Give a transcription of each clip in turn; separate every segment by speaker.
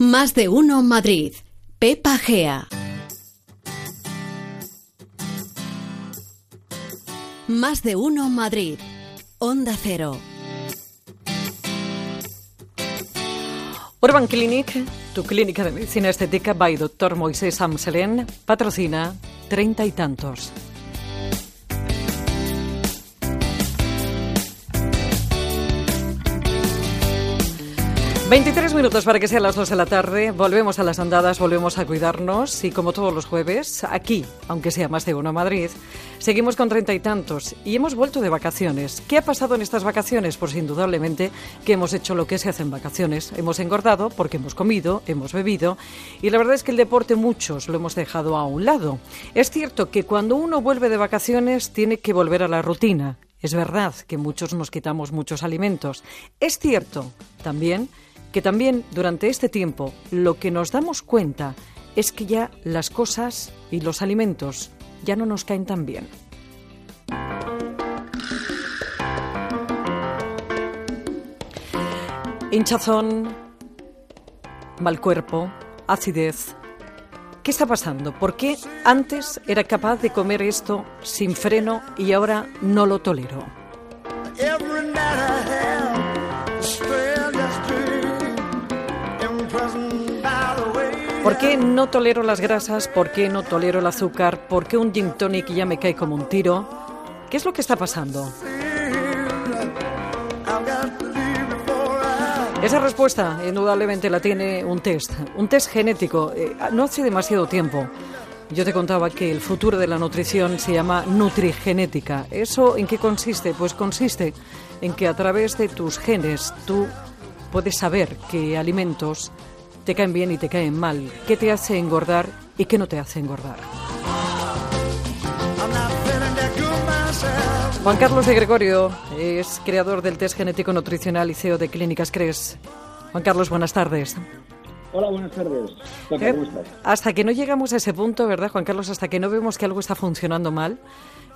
Speaker 1: Más de uno Madrid. Pepa Gea. Más de uno Madrid. Onda Cero.
Speaker 2: Urban Clinic, tu clínica de medicina estética by Dr. Moisés Amselén, patrocina treinta y tantos. 23 minutos para que sean las 2 de la tarde. Volvemos a las andadas, volvemos a cuidarnos y como todos los jueves, aquí, aunque sea más de uno Madrid, seguimos con treinta y tantos y hemos vuelto de vacaciones. ¿Qué ha pasado en estas vacaciones? Pues indudablemente que hemos hecho lo que se hace en vacaciones. Hemos engordado porque hemos comido, hemos bebido y la verdad es que el deporte muchos lo hemos dejado a un lado. Es cierto que cuando uno vuelve de vacaciones tiene que volver a la rutina. Es verdad que muchos nos quitamos muchos alimentos. Es cierto también que también durante este tiempo lo que nos damos cuenta es que ya las cosas y los alimentos ya no nos caen tan bien. Hinchazón, mal cuerpo, acidez. ¿Qué está pasando? ¿Por qué antes era capaz de comer esto sin freno y ahora no lo tolero? ¿Por qué no tolero las grasas? ¿Por qué no tolero el azúcar? ¿Por qué un gin tonic ya me cae como un tiro? ¿Qué es lo que está pasando? Esa respuesta indudablemente la tiene un test, un test genético. Eh, no hace demasiado tiempo yo te contaba que el futuro de la nutrición se llama nutrigenética. ¿Eso en qué consiste? Pues consiste en que a través de tus genes tú puedes saber qué alimentos te caen bien y te caen mal, qué te hace engordar y qué no te hace engordar. Juan Carlos de Gregorio es creador del test genético nutricional y CEO de Clínicas CRES. Juan Carlos, buenas tardes.
Speaker 3: Hola, buenas tardes. ¿Cómo
Speaker 2: eh, Hasta que no llegamos a ese punto, ¿verdad, Juan Carlos? Hasta que no vemos que algo está funcionando mal,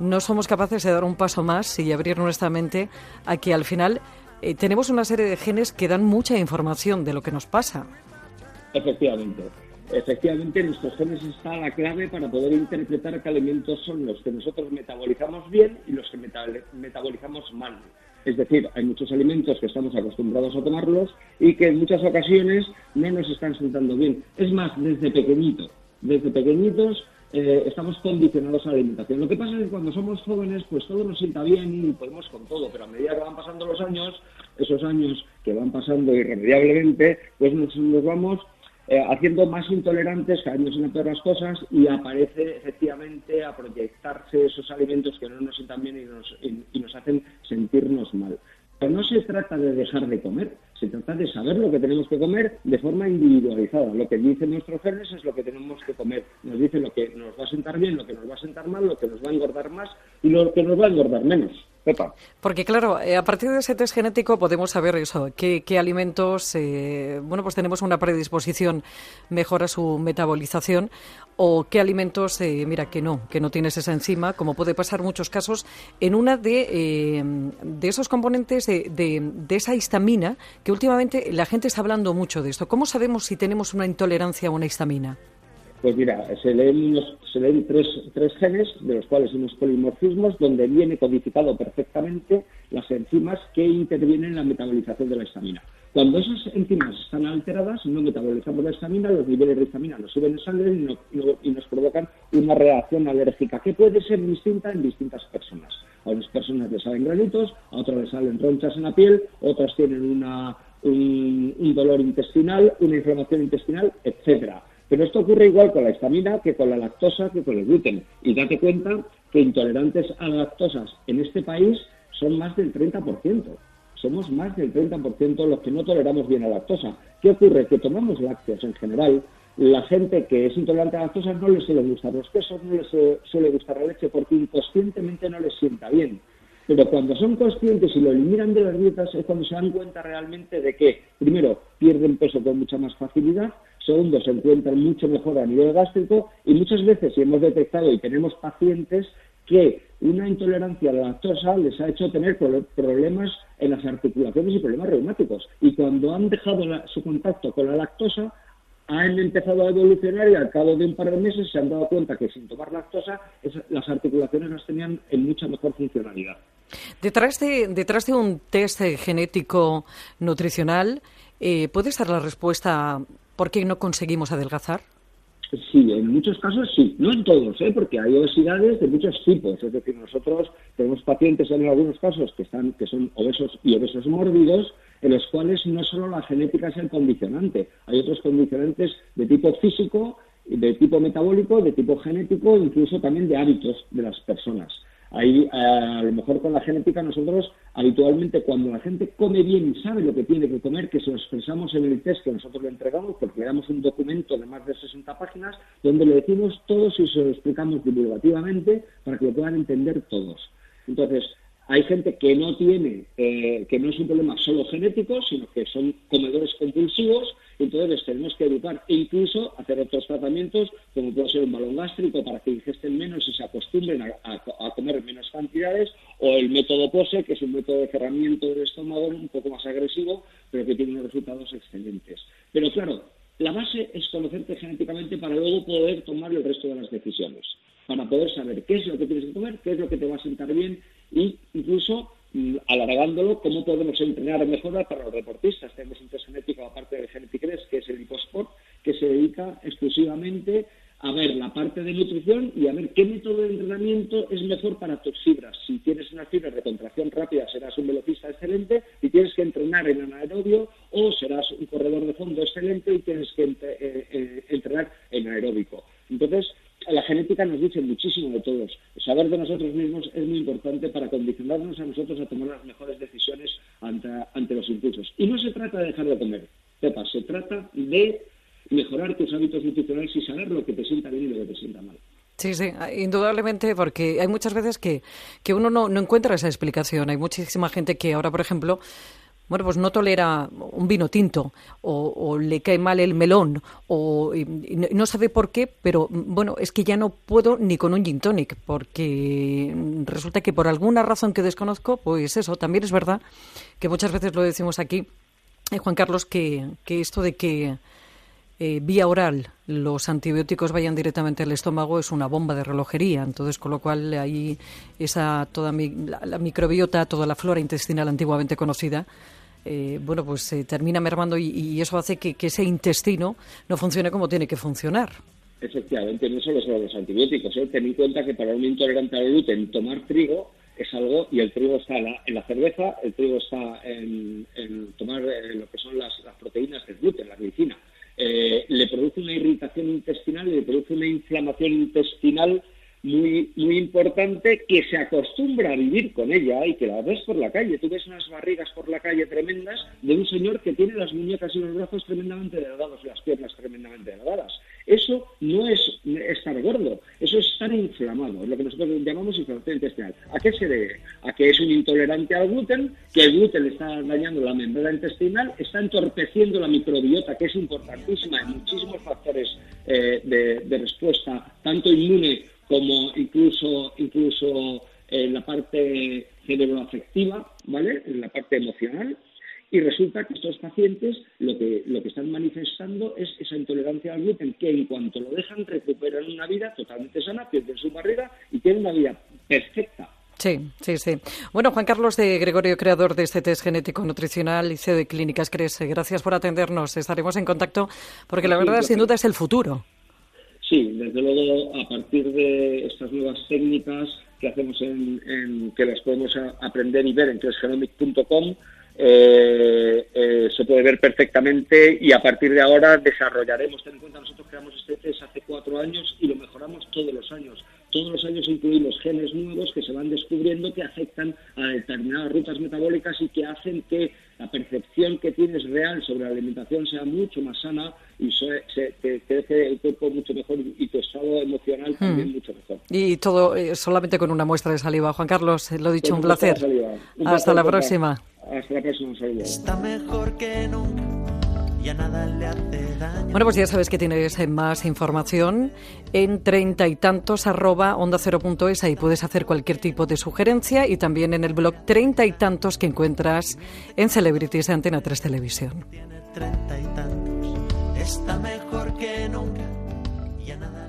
Speaker 2: no somos capaces de dar un paso más y abrir nuestra mente a que al final eh, tenemos una serie de genes que dan mucha información de lo que nos pasa.
Speaker 3: Efectivamente. Efectivamente, en nuestros genes está la clave para poder interpretar qué alimentos son los que nosotros metabolizamos bien y los que metabolizamos mal. Es decir, hay muchos alimentos que estamos acostumbrados a tomarlos y que en muchas ocasiones no nos están sentando bien. Es más, desde pequeñito, desde pequeñitos eh, estamos condicionados a la alimentación. Lo que pasa es que cuando somos jóvenes, pues todo nos sienta bien y podemos con todo, pero a medida que van pasando los años, esos años que van pasando irremediablemente, pues nos vamos eh, haciendo más intolerantes, cayendo en otras cosas y aparece efectivamente a proyectarse esos alimentos que no nos sientan bien y nos, y nos hacen sentirnos mal. Pero no se trata de dejar de comer, se trata de saber lo que tenemos que comer de forma individualizada. Lo que dicen nuestros genes es lo que tenemos que comer. Nos dice lo que nos va a sentar bien, lo que nos va a sentar mal, lo que nos va a engordar más y lo que nos va a engordar menos.
Speaker 2: Porque claro, eh, a partir de ese test genético podemos saber eso, qué, alimentos, eh, bueno, pues tenemos una predisposición mejor a su metabolización o qué alimentos, eh, mira, que no, que no tienes esa enzima, como puede pasar muchos casos, en una de, de esos componentes de, de, esa histamina, que últimamente la gente está hablando mucho de esto. ¿Cómo sabemos si tenemos una intolerancia a una histamina?
Speaker 3: Pues mira, se leen, se leen tres, tres, genes, de los cuales unos polimorfismos, donde viene codificado perfectamente las enzimas que intervienen en la metabolización de la histamina. Cuando esas enzimas están alteradas, no metabolizamos la histamina, los niveles de histamina nos suben en sangre y, nos provocan una reacción alérgica que puede ser distinta en distintas personas. A unas personas les salen granitos, a otras les salen ronchas en la piel, otras tienen una, un, un dolor intestinal, una inflamación intestinal, etcétera. Pero esto ocurre igual con la histamina que con la lactosa, que con el gluten. Y date cuenta que intolerantes a lactosas en este país son más del 30%. Somos más del 30% los que no toleramos bien la lactosa. ¿Qué ocurre? Que tomamos lácteos en general. La gente que es intolerante a lactosa no le suele gustar los quesos, no le suele gustar la leche porque inconscientemente no les sienta bien. Pero cuando son conscientes y lo eliminan de las dietas es cuando se dan cuenta realmente de que, primero, pierden peso con mucha más facilidad, segundo, se encuentran mucho mejor a nivel gástrico y muchas veces hemos detectado y tenemos pacientes que una intolerancia a la lactosa les ha hecho tener problemas en las articulaciones y problemas reumáticos. Y cuando han dejado su contacto con la lactosa, han empezado a evolucionar y al cabo de un par de meses se han dado cuenta que sin tomar lactosa las articulaciones las tenían en mucha mejor funcionalidad.
Speaker 2: Detrás de, detrás de un test genético nutricional, eh, ¿puede estar la respuesta por qué no conseguimos adelgazar?
Speaker 3: Sí, en muchos casos sí, no en todos, ¿eh? porque hay obesidades de muchos tipos. Es decir, nosotros tenemos pacientes en algunos casos que están, que son obesos y obesos mórbidos, en los cuales no solo la genética es el condicionante, hay otros condicionantes de tipo físico, de tipo metabólico, de tipo genético, incluso también de hábitos de las personas. Ahí, eh, a lo mejor con la genética, nosotros habitualmente cuando la gente come bien y sabe lo que tiene que comer, que se lo expresamos en el test que nosotros le entregamos, porque le damos un documento de más de 60 páginas, donde le decimos todo y se lo explicamos divulgativamente para que lo puedan entender todos. Entonces, hay gente que no tiene, eh, que no es un problema solo genético, sino que son comedores compulsivos, entonces tenemos que educar e incluso hacer otros tratamientos, como puede ser un balón gástrico para que ingesten menos y se acostumbren a, comer menos cantidades, o el método POSE, que es un método de cerramiento del estómago un poco más agresivo, pero que tiene resultados excelentes. Pero claro, la base es conocerte genéticamente para luego poder tomar el resto de las decisiones, para poder saber qué es lo que tienes que comer, qué es lo que te va a sentar bien y incluso alargándolo, cómo podemos entrenar mejor para los deportistas. Tenemos un test genético, aparte de Geneticres, que es el Hiposport, que se dedica exclusivamente a ver la parte de nutrición y a ver qué método de entrenamiento es mejor para tus fibras. Si tienes unas fibras de contracción rápida, serás un velocista excelente y tienes que entrenar en anaerobio, o serás un corredor de fondo excelente y tienes que eh, eh, entrenar en aeróbico. Entonces, la genética nos dice muchísimo de todos. Saber de nosotros mismos es muy importante para condicionarnos a nosotros a tomar las mejores decisiones ante, los impulsos. Y no se trata de dejar de comer, Pepa, se trata de mejorar tus hábitos nutricionales y saber lo que te sienta bien y lo que te sienta mal.
Speaker 2: Sí, sí, indudablemente, porque hay muchas veces que, que uno no, no encuentra esa explicación. Hay muchísima gente que ahora, por ejemplo, bueno, pues no tolera un vino tinto o, le cae mal el melón o no sabe por qué, pero bueno, es que ya no puedo ni con un gin tonic porque resulta que por alguna razón que desconozco, pues eso, también es verdad que muchas veces lo decimos aquí, eh, Juan Carlos, que, que esto de que eh, vía oral los antibióticos vayan directamente al estómago es una bomba de relojería. Entonces, con lo cual ahí esa toda la microbiota, toda la flora intestinal antiguamente conocida, eh, bueno, pues se termina mermando y, eso hace que, ese intestino no funcione como tiene que funcionar.
Speaker 3: Efectivamente, no solo son los antibióticos. ¿eh? Ten en cuenta que para un intolerante al gluten tomar trigo es algo, y el trigo está en la, cerveza, el trigo está en, tomar eh, lo que son las, proteínas del gluten, la glicina. le produce una irritación intestinal y le produce una inflamación intestinal muy, muy importante que se acostumbra a vivir con ella y que la ves por la calle. Tú ves unas barrigas por la calle tremendas de un señor que tiene las muñecas y los brazos tremendamente delgados y las piernas tremendamente delgadas. Eso no es estar gordo, eso es estar inflamado, lo que nosotros llamamos inflamación intestinal. ¿A qué se debe? A que es un intolerante al gluten, que el gluten está dañando la membrana intestinal, está entorpeciendo la microbiota, que es importantísima en muchísimos factores eh, de, de respuesta, tanto inmune como incluso, incluso en la parte cerebroafectiva, ¿vale? En la parte emocional. Y resulta que estos pacientes lo que, lo que están manifestando es esa intolerancia al gluten, que en cuanto lo dejan recuperan una vida totalmente sana, pierden su barriga y tienen una vida perfecta.
Speaker 2: Sí, sí, sí. Bueno, Juan Carlos de Gregorio, creador de este test genético nutricional y CEO de Clínicas Crece, gracias por atendernos. Estaremos en contacto porque la verdad, sin duda, es el futuro.
Speaker 3: Sí, desde luego a partir de estas nuevas técnicas que hacemos en, que las podemos aprender y ver en testgenomic.com eh, eh, se puede ver perfectamente y a partir de ahora desarrollaremos. Ten en cuenta, nosotros creamos este test hace cuatro años y lo mejoramos todos los años. Todos los años incluimos genes nuevos que se van descubriendo que afectan a determinadas rutas metabólicas y que hacen que la percepción que tienes real sobre la alimentación sea mucho más sana y se, te, deje el cuerpo mucho mejor y tu estado emocional también hmm. mucho mejor.
Speaker 2: Y todo eh, solamente con una muestra de saliva. Juan Carlos, lo dicho, un placer. Hasta la próxima.
Speaker 3: Hasta la próxima,
Speaker 4: Está mejor que nunca. Ya nada le hace daño.
Speaker 2: Bueno, pues ya sabes que tienes más información en treinta y tantos arroba onda cero punto es. Ahí puedes hacer cualquier tipo de sugerencia y también en el blog treinta y tantos que encuentras en Celebrities de Antena 3 Televisión.
Speaker 4: Tiene treinta y tantos está mejor que nunca.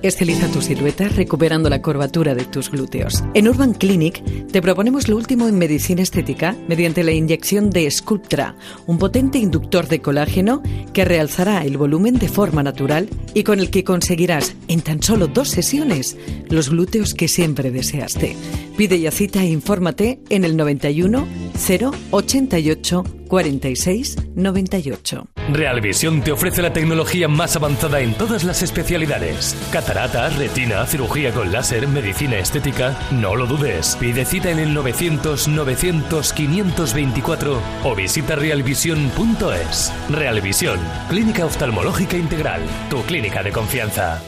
Speaker 2: Estiliza tu silueta recuperando la curvatura de tus glúteos. En Urban Clinic te proponemos lo último en medicina estética mediante la inyección de Sculptra, un potente inductor de colágeno que realzará el volumen de forma natural y con el que conseguirás en tan solo dos sesiones los glúteos que siempre deseaste. Pide ya cita e infórmate en el 91 088 46 98.
Speaker 5: Realvisión te ofrece la tecnología más avanzada en todas las especialidades. Catarata, retina, cirugía con láser, medicina estética. No lo dudes. Pide cita en el 900 900 524 o visita realvision.es. Realvisión, clínica oftalmológica integral, tu clínica de confianza.